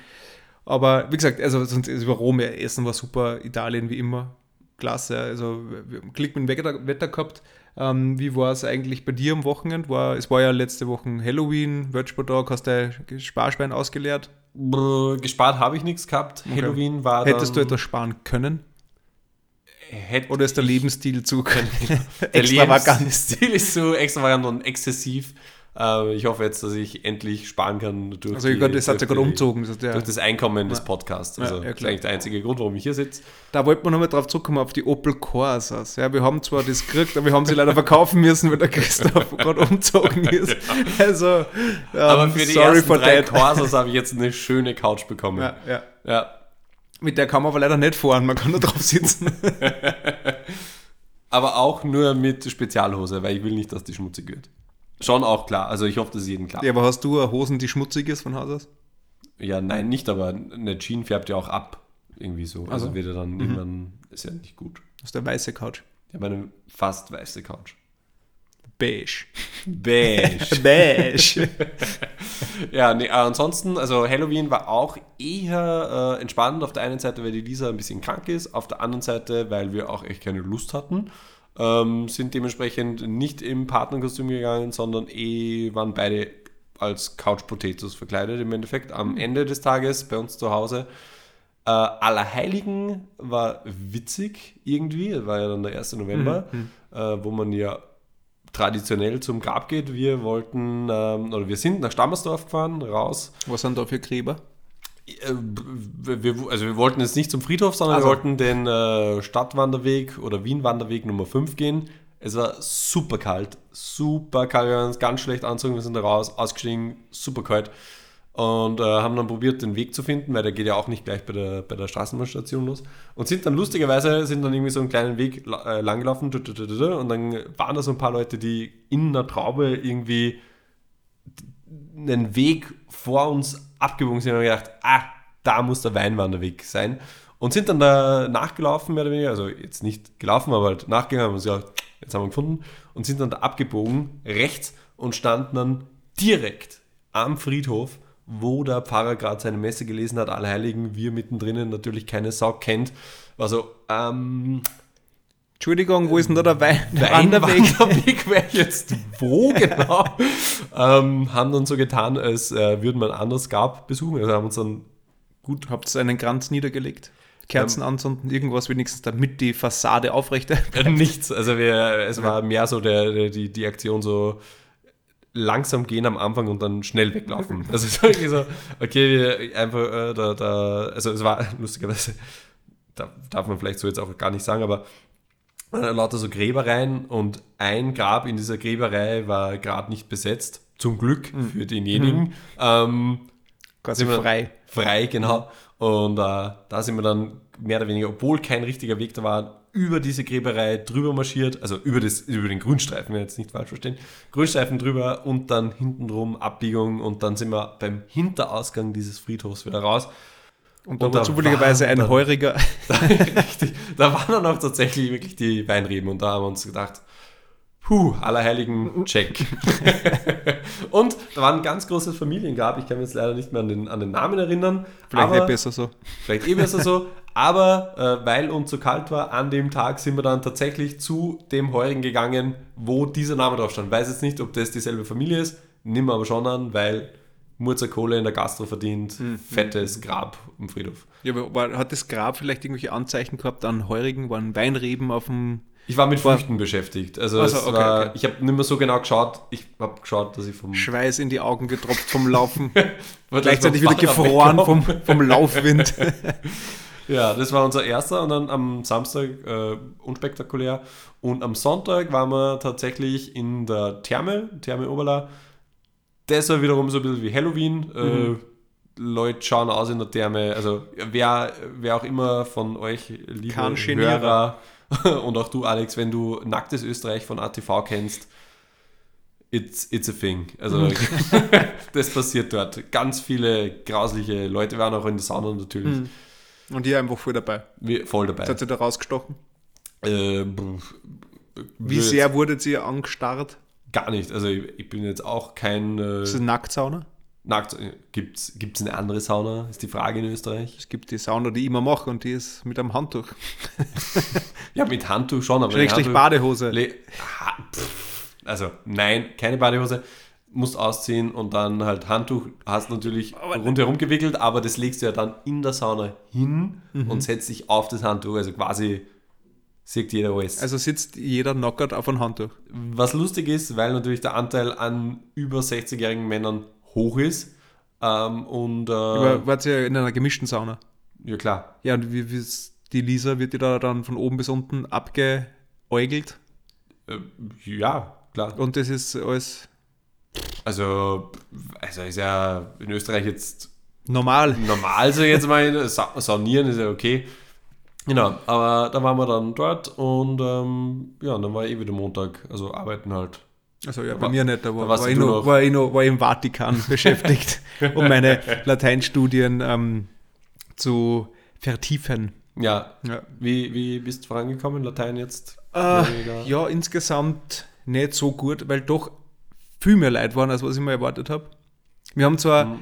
aber wie gesagt, also sonst über Rom, Essen war super, Italien wie immer, klasse. Also wir haben Glück mit dem Wetter, Wetter gehabt. Ähm, wie war es eigentlich bei dir am Wochenende? War, es war ja letzte Woche Halloween, Wirtschaftspartag, hast du Sparschwein ausgeleert? Gespart habe ich nichts gehabt. Okay. Halloween war Hättest du etwas sparen können? Hätt Oder ist der Lebensstil zu extravagant? Der Lebensstil ist zu extravagant und exzessiv. Äh, ich hoffe jetzt, dass ich endlich sparen kann durch, also die, das hat ja gerade umgezogen. Das ja. durch das Einkommen des Podcasts. Also ja, ja, das ist eigentlich der einzige Grund, warum ich hier sitze. Da wollte man nochmal drauf zurückkommen, auf die Opel Corsas. Ja, wir haben zwar das gekriegt, aber wir haben sie leider verkaufen müssen, weil der Christoph gerade umgezogen ist. Also, um, aber für die sorry ersten drei that. Corsas habe ich jetzt eine schöne Couch bekommen. Ja, ja. ja. Mit der kann man aber leider nicht fahren, man kann nur drauf sitzen. aber auch nur mit Spezialhose, weil ich will nicht, dass die schmutzig wird. Schon auch klar. Also ich hoffe, das ist jedem klar. Ja, aber hast du Hosen, die schmutzig ist von Haus aus? Ja, nein, nicht, aber eine Jeans färbt ja auch ab. Irgendwie so. Also, also wird er dann mhm. irgendwann, ist ja nicht gut. Das ist der weiße Couch. Ja, meine fast weiße Couch. Beige. Beige. Beige. ja, nee, ansonsten, also Halloween war auch eher äh, entspannend. Auf der einen Seite, weil die Lisa ein bisschen krank ist, auf der anderen Seite, weil wir auch echt keine Lust hatten ähm, sind dementsprechend nicht im Partnerkostüm gegangen, sondern eh waren beide als Couch Potatoes verkleidet im Endeffekt. Am mhm. Ende des Tages bei uns zu Hause. Äh, Allerheiligen war witzig irgendwie, war ja dann der 1. November, mhm. äh, wo man ja traditionell zum Grab geht. Wir wollten, ähm, oder wir sind nach Stammersdorf gefahren, raus. Was sind da für Gräber? Äh, wir, also wir wollten jetzt nicht zum Friedhof, sondern also. wir wollten den äh, Stadtwanderweg oder Wienwanderweg Nummer 5 gehen. Es war super kalt, super kalt, wir haben uns ganz schlecht anzogen, wir sind da raus, ausgestiegen, super kalt und äh, haben dann probiert, den Weg zu finden, weil der geht ja auch nicht gleich bei der, bei der Straßenbahnstation los. Und sind dann lustigerweise, sind dann irgendwie so einen kleinen Weg äh, langgelaufen und dann waren da so ein paar Leute, die in einer Traube irgendwie einen Weg vor uns abgebogen sind und gedacht, ah, da muss der Weinwanderweg sein. Und sind dann da nachgelaufen, mehr oder weniger, also jetzt nicht gelaufen, aber halt nachgegangen, haben uns gesagt, jetzt haben wir gefunden, und sind dann da abgebogen, rechts, und standen dann direkt am Friedhof, wo der Pfarrer gerade seine Messe gelesen hat, Allerheiligen, wir mittendrin natürlich keine Sau kennt. Also, ähm, Entschuldigung, wo ist denn da der Wein Weinwanderweg? Wanderweg wäre jetzt wo genau? ähm, haben dann so getan, als äh, würden wir einen anders Gab besuchen. Also haben uns dann gut. Habt ihr einen Kranz niedergelegt? Kerzen ähm, anzünden, irgendwas wenigstens, damit die Fassade aufrecht äh, Nichts. Also wir, es war mehr so der, der, die, die Aktion so langsam gehen am Anfang und dann schnell weglaufen. Also es war so, okay, einfach äh, da, da, also es war lustigerweise, da darf man vielleicht so jetzt auch gar nicht sagen, aber äh, lauter so Gräbereien und ein Grab in dieser Gräberei war gerade nicht besetzt. Zum Glück Mhm. für denjenigen. Ähm, Quasi sind wir- frei. Frei, genau. Und äh, da sind wir dann mehr oder weniger, obwohl kein richtiger Weg da war, über diese Gräberei drüber marschiert, also über, das, über den Grünstreifen, wenn jetzt nicht falsch verstehen, Grünstreifen drüber und dann hintenrum Abbiegung und dann sind wir beim Hinterausgang dieses Friedhofs wieder raus. Und da Und war da zufälligerweise war ein dann- heuriger. Richtig. Da waren dann auch tatsächlich wirklich die Weinreben und da haben wir uns gedacht, puh, allerheiligen Check. und da war ein ganz großes Familiengrab, ich kann mich jetzt leider nicht mehr an den, an den Namen erinnern. Vielleicht aber, nicht besser so. Vielleicht eh besser so. Aber äh, weil uns so kalt war, an dem Tag sind wir dann tatsächlich zu dem Heurigen gegangen, wo dieser Name drauf stand. Weiß jetzt nicht, ob das dieselbe Familie ist, nimm aber schon an, weil Murzer Kohle in der Gastro verdient, fettes Grab im Friedhof. Ja, aber hat das Grab vielleicht irgendwelche Anzeichen gehabt an Heurigen? Waren Weinreben auf dem. Ich war mit Früchten beschäftigt. Also Ach so, es okay, war, okay. ich habe nicht mehr so genau geschaut. Ich habe geschaut, dass ich vom Schweiß in die Augen getropft vom Laufen. Gleichzeitig wieder gefroren vom, vom Laufwind. Ja, das war unser erster und dann am Samstag äh, unspektakulär. Und am Sonntag waren wir tatsächlich in der Therme, Therme Oberla. Das war wiederum so ein bisschen wie Halloween. Äh, Leute schauen aus in der Therme. Also wer, wer auch immer von euch, liebe. Hörer und auch du, Alex, wenn du Nacktes Österreich von ATV kennst, it's, it's a thing. Also das passiert dort. Ganz viele grausliche Leute waren auch in der Sauna natürlich. Und ihr einfach voll dabei. Wir- Voll dabei. Hat sie da rausgestochen. Äh, Wie sehr wurdet ihr angestarrt? Gar nicht. Also ich, ich bin jetzt auch kein äh, ist eine Nacktsauna. nackt. Gibt es eine andere Sauna? Ist die Frage in Österreich. Es gibt die Sauna, die ich immer mache und die ist mit einem Handtuch. Ja, mit Handtuch schon, aber Schrägstrich Badehose. Ha, also nein, keine Badehose. Musst ausziehen und dann halt Handtuch hast natürlich rundherum gewickelt, aber das legst du ja dann in der Sauna hin Mhm. und setzt dich auf das Handtuch. Also quasi sieht jeder alles. Also sitzt jeder knockert auf ein Handtuch. Was lustig ist, weil natürlich der Anteil an über 60-jährigen Männern hoch ist. Ähm, und äh, Aber wart ihr in einer gemischten Sauna? ja klar, Ja, und wie, wie ist die Lisa, wird die da dann von oben bis unten abgeäugelt? äh, ja, klar. Und das ist alles Also, also ist ja in Österreich jetzt normal. normal, so jetzt mal, Sa saunieren ist ja okay. Genau, aber da waren wir dann dort und ähm, ja, dann war eh wieder Montag, also arbeiten halt. Also ja, bei War- mir nicht, da war, war, ich noch, noch- war, ich noch, war ich im Vatikan beschäftigt, um meine Lateinstudien ähm, zu vertiefen. Ja, Ja. wie, wie bist du vorangekommen? Latein jetzt? Äh, ja, insgesamt nicht so gut, weil doch viel mehr Leute waren, als was ich mir erwartet habe. Wir haben zwar,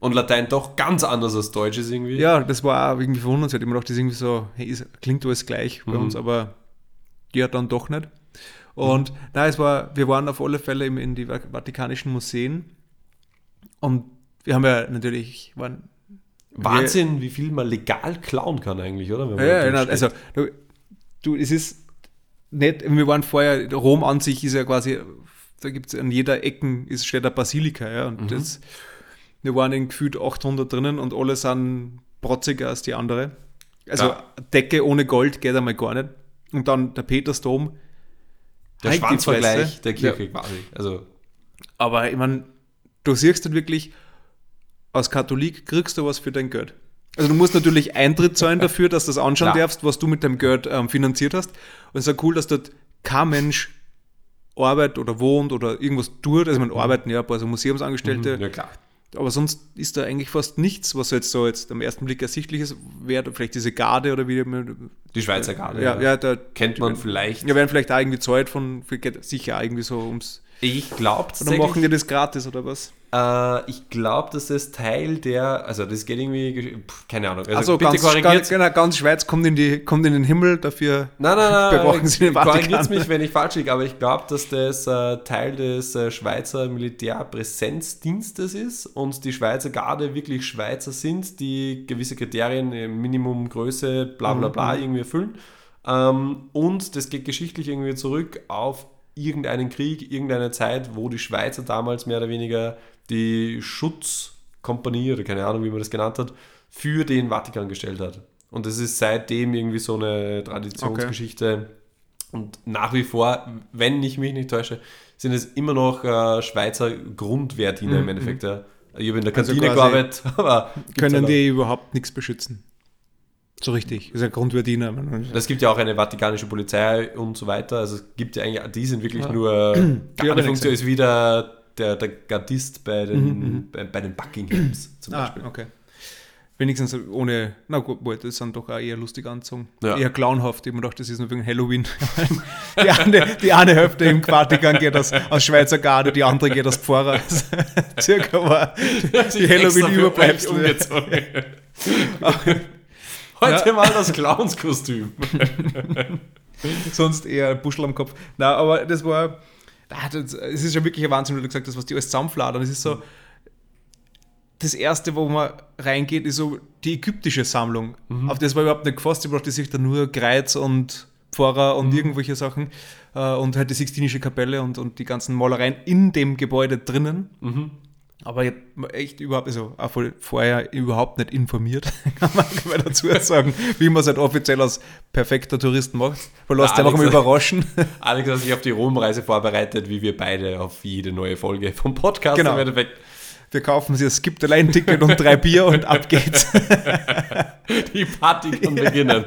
Und Latein doch ganz anders als Deutsch ist irgendwie. ja, das war auch irgendwie verwundernswert. Ich mir dachte, das irgendwie so, hey, ist, klingt alles gleich bei uns, aber ja, dann doch nicht. Und nein, es war, wir waren auf alle Fälle in die Vatikanischen Museen und wir haben ja natürlich, waren Wahnsinn, wie viel man legal klauen kann eigentlich, oder? Ja, ja, genau. also du, du, es ist nicht, wir waren vorher, Rom an sich ist ja quasi, da gibt es an jeder Ecken ist, steht eine Basilika, ja, Mhm. und das, wir waren in gefühlt 800 drinnen und alle sind protziger als die andere. Also Ja. Decke ohne Gold geht einmal gar nicht. Und dann der Petersdom. der halt Schwanzvergleich der Kirche quasi. Also, Aber ich meine, du siehst dann wirklich, als Katholik kriegst du was für dein Geld. Also du musst natürlich Eintritt zahlen dafür, dass du das anschauen Klar. darfst, was du mit deinem Geld ähm, finanziert hast. Und es ist ja cool, dass dort kein Mensch arbeitet oder wohnt oder irgendwas tut. Also man arbeiten ja ein paar so Museumsangestellte, ja klar. aber sonst ist da eigentlich fast nichts, was jetzt so jetzt am ersten Blick ersichtlich ist. Wäre vielleicht diese Garde oder wie man, Die Schweizer Garde. ja, ja, da Kennt man vielleicht. ja, werden vielleicht auch irgendwie zahlt von, sicher irgendwie so ums, Ich glaube oder machen die das gratis oder was? Äh, ich glaube, dass das Teil der, also das geht irgendwie, pff, keine Ahnung. Also, Also bitte ganz, korrigiert. ganz, genau, ganz Schweiz kommt in, die, kommt in den Himmel, dafür Nein, nein, nein. Bewachen Sie den Vatikan. Korrigiert mich, wenn ich falsch liege, aber ich glaube, dass das äh, Teil des äh, Schweizer Militärpräsenzdienstes ist und die Schweizer Garde wirklich Schweizer sind, die gewisse Kriterien, äh, Minimum Größe, bla bla Mhm. bla, irgendwie erfüllen. Ähm, und das geht geschichtlich irgendwie zurück auf irgendeinen Krieg, irgendeine Zeit, wo die Schweizer damals mehr oder weniger die Schutzkompanie oder keine Ahnung, wie man das genannt hat, für den Vatikan gestellt hat. Und das ist seitdem irgendwie so eine Traditionsgeschichte, Und nach wie vor, wenn ich mich nicht täusche, sind es immer noch äh, Schweizer Grundwehrdiener Mhm. im Endeffekt. Ja. Ich habe in der Also Kantine quasi gearbeitet, aber Können die überhaupt nichts beschützen. So richtig. Das ist ein Grundverdiener. Es gibt ja auch eine vatikanische Polizei und so weiter. Also es gibt ja eigentlich, die sind wirklich Ja. nur. Die wir Gardefunktion nicht ist wieder der, der Gardist bei den, bei, bei den Buckinghams zum Mhm, Ah, Beispiel. okay. Wenigstens ohne, na gut, das sind doch auch eher lustig anzogen. Ja. Eher clownhaft. Ich mir gedacht, das ist nur wegen Halloween. die, eine, die eine Hälfte im Vatikan geht aus, aus Schweizer Garde, die andere geht aus Pfarrer. Circa war die euch umgezogen. Heute Ja. mal das Clownskostüm. sonst eher ein Buschel am Kopf. Na, aber das war, ah, es ist ja wirklich ein Wahnsinn, wie du gesagt hast, was die alles zusammenfladern. Es ist so, das erste, wo man reingeht, ist so die ägyptische Sammlung. Auf das war überhaupt nicht gefasst. Ich brauchte sich da nur Kreuz und Pfarrer und irgendwelche Sachen äh, und halt die Sixtinische Kapelle und, und die ganzen Malereien in dem Gebäude drinnen. Aber ich habe echt überhaupt, also auch vorher überhaupt nicht informiert, kann man, kann man dazu sagen, wie man es halt offiziell als perfekter Tourist macht. Man lässt Ja, einfach mal überraschen. Alex hat sich auf die Romreise vorbereitet, wie wir beide auf jede neue Folge vom Podcast Genau. im Endeffekt. Wir kaufen sich ein Skip allein Ticket und drei Bier und ab geht's. Die Party kann beginnen.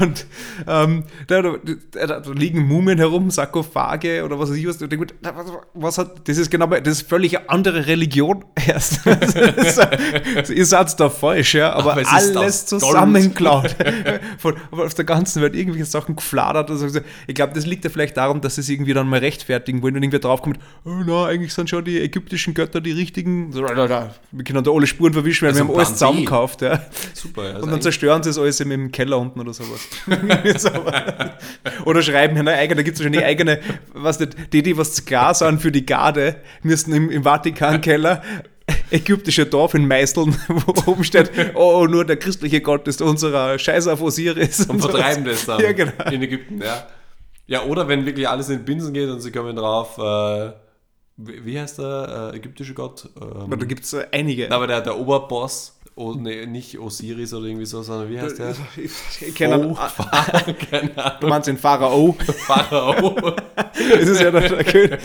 Und ähm, da, da, da, da liegen Mumien herum, Sarkophage oder was weiß ich was. Und was, was hat, das ist genau, das ist völlig eine andere Religion erst. So, ihr seid da falsch, ja, aber, Aber es alles zusammenklaut. Von, auf der ganzen Welt irgendwelche Sachen gefladert. Also, ich glaube, das liegt ja vielleicht daran, dass sie es irgendwie dann mal rechtfertigen wollen und irgendwie draufkommt, oh, na, eigentlich sind schon die ägyptischen Götter die richtigen. So, da, da, wir können da alle Spuren verwischen, weil Also wir haben alles zusammengekauft. Ja. Super. Also Und dann zerstören sie es alles im- Keller unten oder sowas. So. oder schreiben eine eigene, da gibt es wahrscheinlich eigene, was nicht, die, die was klar sind für die Garde, müssen im, im Vatikankeller ägyptische Tafeln meißeln, wo oben steht, oh, nur der christliche Gott ist unserer Scheiß auf Osiris. und sowas. vertreiben das dann Ja, genau. in Ägypten, ja. Ja, oder wenn wirklich alles in Binsen geht und sie kommen drauf, äh, wie heißt der äh, ägyptische Gott? Ähm, Aber da gibt es einige. na, aber der, der Oberboss, oh, nee, nicht Osiris oder irgendwie so, sondern wie heißt der? Ich kenne Oh, keine Du Ahnung. meinst den Pharao. Pharao. Das ist ja der, der König.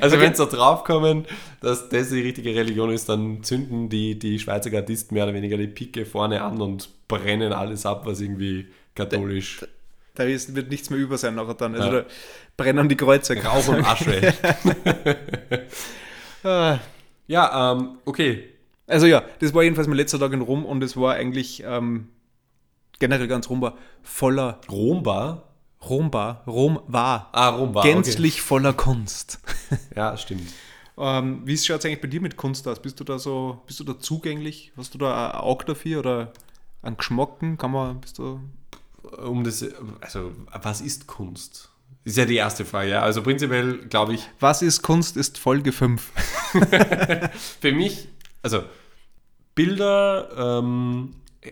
Also wenn sie da draufkommen, dass das die richtige Religion ist, dann zünden die, die Schweizer Gardisten mehr oder weniger die Pike vorne an und brennen alles ab, was irgendwie katholisch Da ist, wird nichts mehr über sein nachher dann. Also Ja. da brennen die Kreuze. Rauch und Asche. Ah. ja, ähm, okay. Also ja, das war jedenfalls mein letzter Tag in Rom und es war eigentlich ähm, generell ganz Rom war voller Rom war? Rom war, Rom war Ah, Rom war. gänzlich voller Kunst. Okay. Ja, stimmt. ähm, wie schaut es eigentlich bei dir mit Kunst aus? Bist du da so, bist du da zugänglich? Hast du da ein Auge dafür oder einen Geschmacken? Kann man, bist du Um das, also, was ist Kunst? Ist ja die erste Frage, ja. Also prinzipiell glaube ich, Was ist Kunst? Ist Folge 5. für mich, also Bilder, ähm, äh,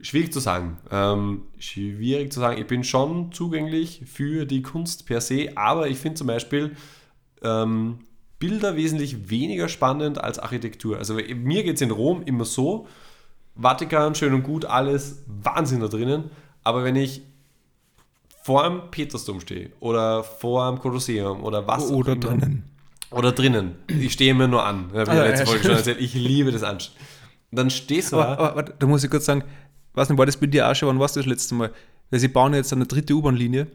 schwierig zu sagen. Ähm, schwierig zu sagen. Ich bin schon zugänglich für die Kunst per se, aber ich finde zum Beispiel ähm, Bilder wesentlich weniger spannend als Architektur. Also mir geht es in Rom immer so, Vatikan, schön und gut, alles Wahnsinn da drinnen, aber wenn ich vor dem Petersdom stehe oder vor dem Kolosseum oder was auch Oder drinnen. oder drinnen. Ich stehe mir nur an. Ich Ah, ja ja, schon erzählt. Ich liebe das Anschauen. Dann stehst du Aber, da. aber, warte, da muss ich kurz sagen, weiß nicht, war das bei dir auch schon, wann warst du das letzte Mal? Weil sie bauen jetzt eine dritte U-Bahn-Linie.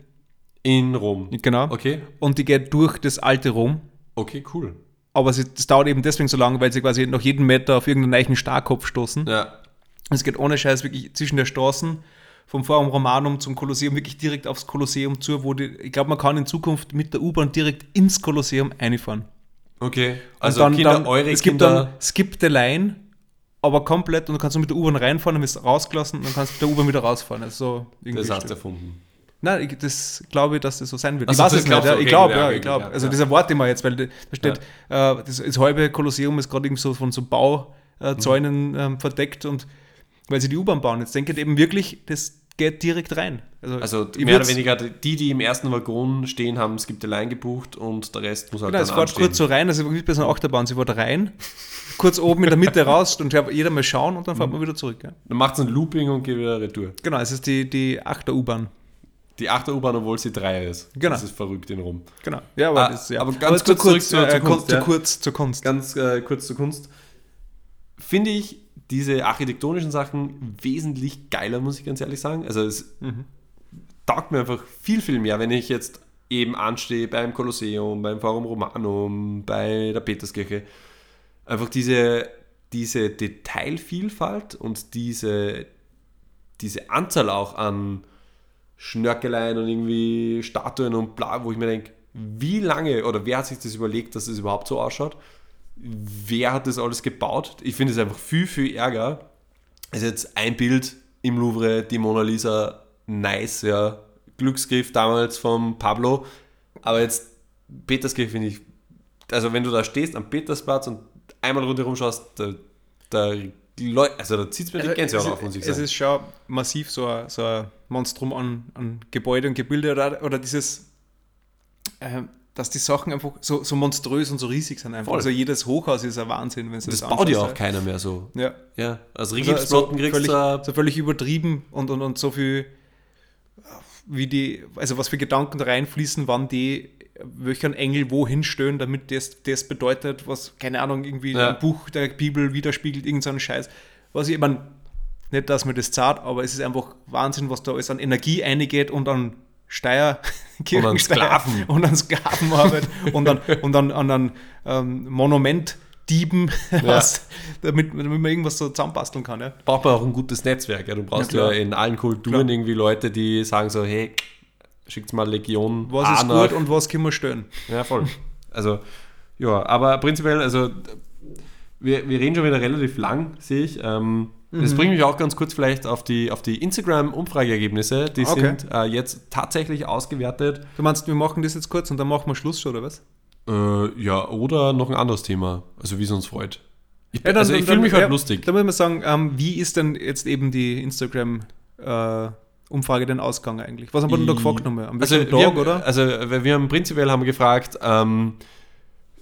In Rom. Genau. Okay. Und die geht durch das alte Rom. Okay, cool. Aber das dauert eben deswegen so lange, weil sie quasi nach jedem Meter auf irgendeinen neuen Starkopf stoßen. Ja. Es geht ohne Scheiß wirklich zwischen der Straßen vom Forum Romanum zum Kolosseum wirklich direkt aufs Kolosseum zu, wo die, ich glaube, man kann in Zukunft mit der U-Bahn direkt ins Kolosseum einfahren. Okay. Und Also dann, Kinder, dann, eure es gibt Kinder. dann Skip the Line, aber komplett und du kannst mit der U-Bahn reinfahren, dann bist du rausgelassen und dann kannst du mit der U-Bahn wieder rausfahren. Also irgendwie das hast du erfunden. Nein, ich, das glaube ich, dass das so sein wird. Ach ich so, weiß es nicht. Ja. okay, ich glaube, ja, ja, ich glaube. ja, also ja. das erwarte ich mal jetzt, weil da steht, äh, das, das halbe Kolosseum ist gerade irgendwie so von so Bauzäunen ähm, verdeckt und weil sie die U-Bahn bauen. Jetzt denke ich eben wirklich, das geht direkt rein. Also ich mehr oder weniger die, die im ersten Waggon stehen, haben es gibt allein gebucht und der Rest muss halt Genau, es dann fährt anstehen. kurz so rein, also wie bei so einer Achterbahn, sie fährt rein, kurz oben in der Mitte raus und jeder mal schauen und dann Mhm. fährt man wieder zurück. Ja. Dann macht es ein Looping und geht wieder retour. Genau, es ist die, die Achter-U-Bahn. Die 8er U-Bahn, obwohl sie 3 ist. Genau. Das ist verrückt in Rom. Genau. Ja, aber, Ah, das, ja. aber ganz zu kurz zurück zur- zur äh, Kunst, zu ja. kurz zur Kunst. Ganz äh, kurz zur Kunst. Finde ich diese architektonischen Sachen wesentlich geiler, muss ich ganz ehrlich sagen. Also es Mhm. taugt mir einfach viel, viel mehr, wenn ich jetzt eben anstehe beim Kolosseum, beim Forum Romanum, bei der Peterskirche. Einfach diese, diese Detailvielfalt und diese, diese Anzahl auch an Schnörkeleien und irgendwie Statuen und bla, wo ich mir denke, wie lange oder wer hat sich das überlegt, dass es überhaupt so ausschaut? Wer hat das alles gebaut? Ich finde es einfach viel, viel ärger. Es ist jetzt ein Bild im Louvre, die Mona Lisa, nice, ja. Glücksgriff damals vom Pablo. Aber jetzt Peterskirche finde ich, also wenn du da stehst am Petersplatz und einmal rundherum schaust, da, da, also da zieht es mir die Gänsehaut es, auf, muss ich es sagen. ist schon massiv so ein, so ein Monstrum an, an Gebäude und Gebilde oder, oder dieses, äh, dass die Sachen einfach so, so monströs und so riesig sind einfach. Voll. Also jedes Hochhaus ist ein Wahnsinn, wenn du das das baut ja auch keiner mehr so. Ja. Ja, als Also Rigipsplatten kriegst völlig, du so völlig übertrieben und, und, und so viel, wie die, also was für Gedanken da reinfließen, wann die welchen Engel wohin stören, damit das, das bedeutet, was, keine Ahnung, irgendwie Ja. ein Buch der Bibel widerspiegelt, irgendeinen so einen Scheiß. Was ich, ich meine, nicht, dass mir das zart, aber es ist einfach Wahnsinn, was da alles an Energie eingeht und an Steuer, Kirchensteuer Sklaven. und an Sklavenarbeit und an, und an, an, an ähm, Monumentdieben, was, damit, damit man irgendwas so zusammenbasteln kann. Ja. braucht man auch ein gutes Netzwerk. Ja. Du brauchst Ja, ja, in allen Kulturen Klar. irgendwie Leute, die sagen so, hey, schickt mal Legion Was A ist nach. gut und was können wir stören? Ja, voll. Also, ja, aber prinzipiell, also wir, wir reden schon wieder relativ lang, sehe ich. Ähm, Das Mhm. bringt mich auch ganz kurz vielleicht auf die, auf die Instagram-Umfrageergebnisse. Die Okay. sind äh, jetzt tatsächlich ausgewertet. Du meinst, wir machen das jetzt kurz und dann machen wir Schluss schon, oder was? Äh, ja, oder noch ein anderes Thema. Also, wie es uns freut. Ich, Ja, dann- also, ich dann- fühle mich halt ja, lustig. Da muss man sagen, ähm, wie ist denn jetzt eben die Instagram-Umfrage denn ausgegangen eigentlich? Was haben wir denn da gefragt nochmal? Am Also wir, Tag, haben, oder? also wir wir haben prinzipiell haben wir gefragt, ähm,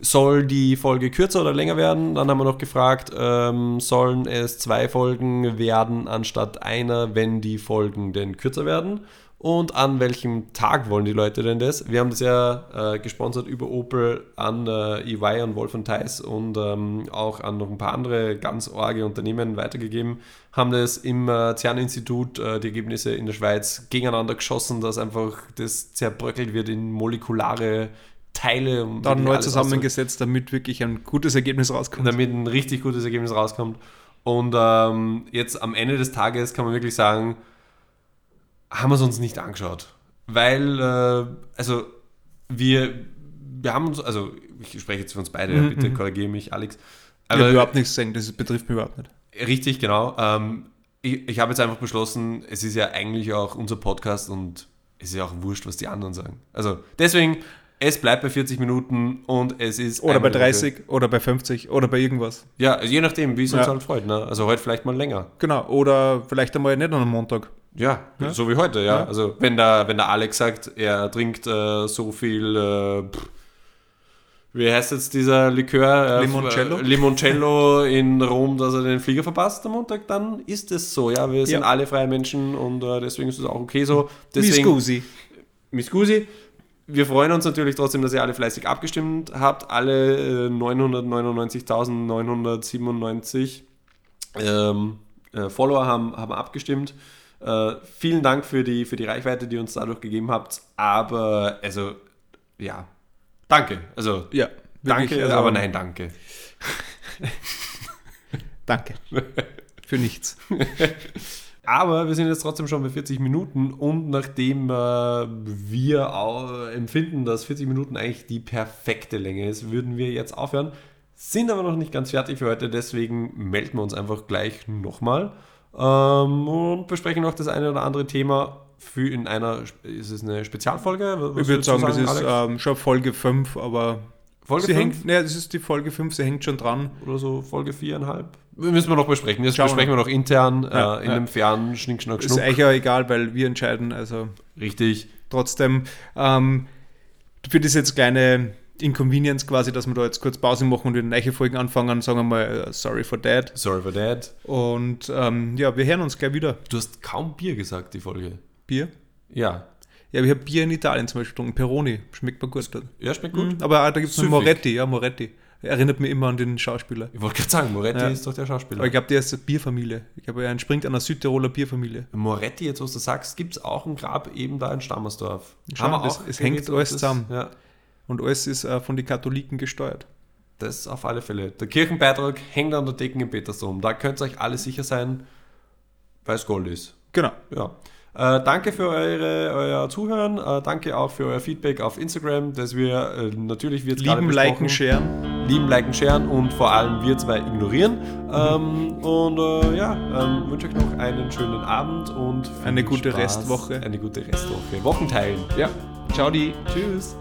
soll die Folge kürzer oder länger werden? Dann haben wir noch gefragt, ähm, sollen es zwei Folgen werden anstatt einer, wenn die Folgen denn kürzer werden? Und an welchem Tag wollen die Leute denn das? Wir haben das ja äh, gesponsert über Opel an äh, EY, an Wolf und Theis und ähm, auch an noch ein paar andere ganz orge Unternehmen weitergegeben. Haben das im äh, CERN-Institut äh, die Ergebnisse in der Schweiz gegeneinander geschossen, dass einfach das zerbröckelt wird in molekulare Teile. um Dann neu zusammengesetzt, damit wirklich ein gutes Ergebnis rauskommt. damit ein richtig gutes Ergebnis rauskommt. Und ähm, jetzt am Ende des Tages kann man wirklich sagen, haben wir es uns nicht angeschaut. Weil, äh, also wir, wir haben uns, also ich spreche jetzt für uns beide, Mhm, bitte mhm. korrigiere mich, Alex. ich habe Aber überhaupt nichts sagen, das betrifft mich überhaupt nicht. richtig, genau. Ähm, ich ich habe jetzt einfach beschlossen, es ist ja eigentlich auch unser Podcast und es ist ja auch wurscht, was die anderen sagen. Also deswegen, es bleibt bei 40 Minuten und es ist. Oder bei einmal die Woche. 30 oder bei 50 oder bei irgendwas. Ja, also je nachdem, wie es uns Ja. halt freut. Ne? Also heute vielleicht mal länger. Genau. Oder vielleicht einmal nicht an einem Montag. Ja, Ja. so wie heute, ja. Ja. Also wenn der, wenn der Alex sagt, er trinkt äh, so viel, äh, pff, wie heißt jetzt dieser Likör? Äh, Limoncello? Äh, Limoncello in Rom, dass er den Flieger verpasst am Montag, dann ist es so, ja. Wir sind alle freie Menschen und äh, deswegen ist es auch okay so. Deswegen, Scusi. Miss Gusi, wir freuen uns natürlich trotzdem, dass ihr alle fleißig abgestimmt habt. Alle äh, 999.997 ähm, äh, Follower haben, haben abgestimmt. Äh, vielen Dank für die, für die Reichweite, die ihr uns dadurch gegeben habt. Aber, also, ja, danke. Also, Ja. danke, also- aber nein, danke. Danke. Für nichts. Aber wir sind jetzt trotzdem schon bei 40 Minuten und nachdem äh, wir auch empfinden, dass 40 Minuten eigentlich die perfekte Länge ist, würden wir jetzt aufhören. Sind aber noch nicht ganz fertig für heute, deswegen melden wir uns einfach gleich nochmal ähm, und besprechen noch das eine oder andere Thema für in einer, ist es eine Spezialfolge? Was Ich würde du sagen, das ist ähm, schon Folge 5, aber Folge sie 5 hängt, ne, das ist die Folge 5, sie hängt schon dran. oder so, Folge 4,5? Müssen wir noch besprechen. Das Schauen wir besprechen wir noch intern Ja, äh, in ja. einem fernen Schnick, Schnack, Ist eigentlich auch egal, weil wir entscheiden, also Richtig. trotzdem ähm, für das jetzt kleine Inconvenience quasi, dass wir da jetzt kurz Pause machen und wieder neue Folgen anfangen, sagen wir mal äh, sorry for that. Sorry for that. Und ähm, ja, wir hören uns gleich wieder. Du hast kaum Bier gesagt, die Folge. Bier? Ja. Ja, ich habe Bier in Italien zum Beispiel getrunken, Peroni, schmeckt mir gut. Ja, schmeckt gut. Mhm, aber da gibt es Moretti, ja, Moretti. Erinnert mich immer an den Schauspieler. Ich wollte gerade sagen, Moretti ja. ist doch der Schauspieler. Aber ich glaube, der ist eine Bierfamilie. Ich glaube, er entspringt einer Südtiroler Bierfamilie. Moretti, jetzt was du sagst, gibt es auch ein Grab eben da in Stammersdorf. Schau, Haben wir das, auch es hängt alles zusammen. Ja. Und alles ist äh, von den Katholiken gesteuert. Das auf alle Fälle. Der Kirchenbeitrag hängt an der Decke in Petersdom. Da könnt ihr euch alle sicher sein, weil es Gold ist. Genau. Ja. Äh, danke für eure, euer Zuhören. Äh, danke auch für euer Feedback auf Instagram, dass wir äh, natürlich wird lieben, liken, sharen, lieben, liken, sharen und vor allem wir zwei ignorieren. Ähm, und äh, ja, ähm, wünsche euch noch einen schönen Abend und eine gute Spaß. Restwoche. Eine gute Restwoche. Wochenteilen. Ja. Ciao die. Tschüss.